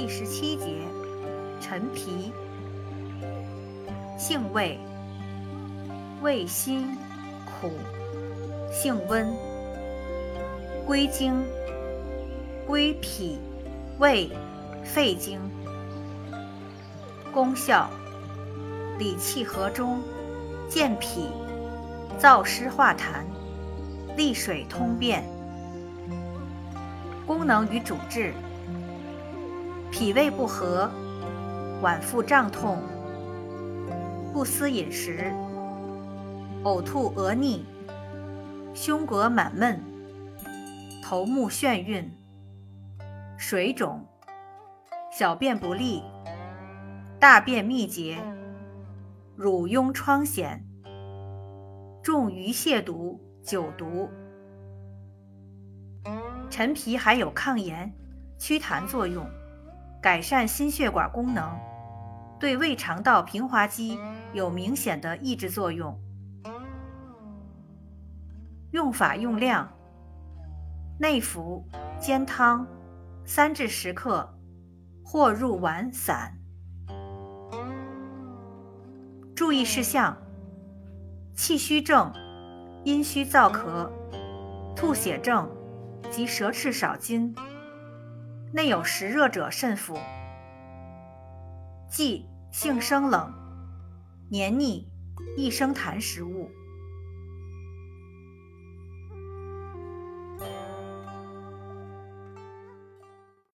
第十七节，陈皮，性味，味辛苦，性温，归经，归脾、胃、肺经。功效，理气和中，健脾，燥湿化痰，利水通便。功能与主治。脾胃不和，脘腹胀痛，不思饮食，呕吐恶逆，胸膈满闷，头目眩晕，水肿，小便不利，大便秘结，乳痈疮癣，重鱼蟹毒、酒毒。陈皮还有抗炎、祛痰作用。改善心血管功能，对胃肠道平滑肌有明显的抑制作用。用法用量：内服煎汤，三至十克，或入丸散。注意事项：气虚症、阴虚燥咳、吐血症及舌赤少津。内有实热者慎服。忌性生冷、黏腻、易生痰食物。